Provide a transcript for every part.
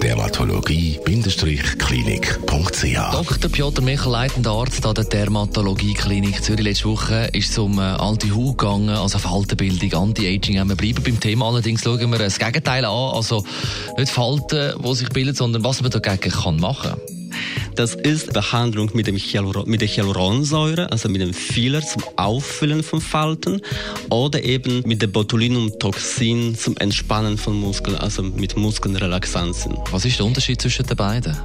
Dermatologie-klinik.ch Dr. Piotr Michel, leitender Arzt an der Dermatologie Klinik Zürich. Letzte Woche ist es um äh, alte Haut gegangen, also Faltenbildung, Anti-Aging. Wir bleiben beim Thema. Allerdings schauen wir das Gegenteil an. Also nicht Falten, die sich bilden, sondern was man dagegen kann machen kann. Das ist Behandlung mit, dem Hyaluron, mit der Hyaluronsäure, also mit dem Filler zum Auffüllen von Falten oder eben mit dem Botulinumtoxin zum Entspannen von Muskeln, also mit Muskelrelaxanzen. Was ist der Unterschied zwischen den beiden?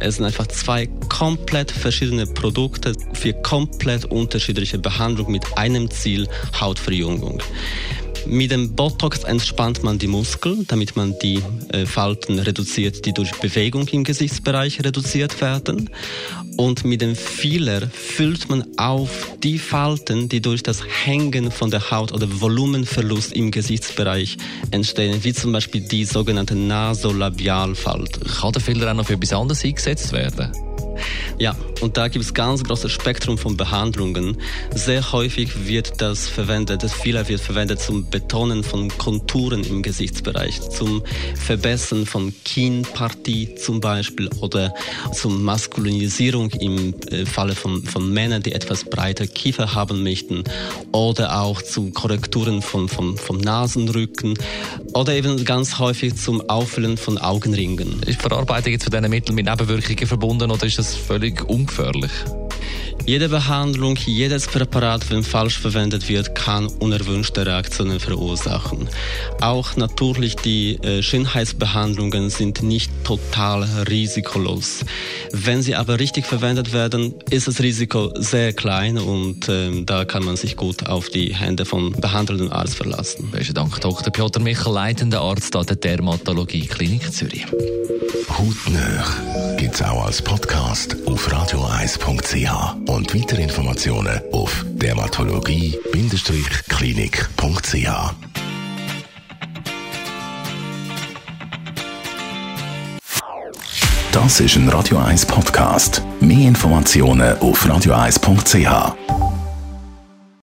Es sind einfach zwei komplett verschiedene Produkte für komplett unterschiedliche Behandlung mit einem Ziel, Hautverjüngung. Mit dem Botox entspannt man die Muskeln, damit man die äh, Falten reduziert, die durch Bewegung im Gesichtsbereich reduziert werden. Und mit dem Filler füllt man auf die Falten, die durch das Hängen von der Haut oder Volumenverlust im Gesichtsbereich entstehen, wie zum Beispiel die sogenannte Nasolabialfalte. Kann der Filler auch noch für etwas anderes eingesetzt werden? Ja, und da gibt es ganz großes Spektrum von Behandlungen. Sehr häufig wird das verwendet, das Filler wird verwendet zum Betonen von Konturen im Gesichtsbereich, zum Verbessern von Kinnpartie zum Beispiel oder zum Maskulinisierung im äh, Falle von, von Männern, die etwas breiter Kiefer haben möchten oder auch zu Korrekturen von, von, vom Nasenrücken oder eben ganz häufig zum Auffüllen von Augenringen. Ist Verarbeitung jetzt von diesen Mitteln mit Nebenwirkungen verbunden oder ist das völlig ungefährlich? Jede Behandlung, jedes Präparat, wenn falsch verwendet wird, kann unerwünschte Reaktionen verursachen. Auch natürlich die äh, Schönheitsbehandlungen sind nicht total risikolos. Wenn sie aber richtig verwendet werden, ist das Risiko sehr klein und äh, da kann man sich gut auf die Hände vom behandelnden Arzt verlassen. Besten Dank, Dr. Piotr Michel, leitender Arzt an der Dermatologie Klinik Zürich. Hautnöch gibt es auch als Podcast auf radio1.ch und weitere Informationen auf dermatologie-klinik.ch. Das ist ein Radio 1 Podcast. Mehr Informationen auf radio1.ch.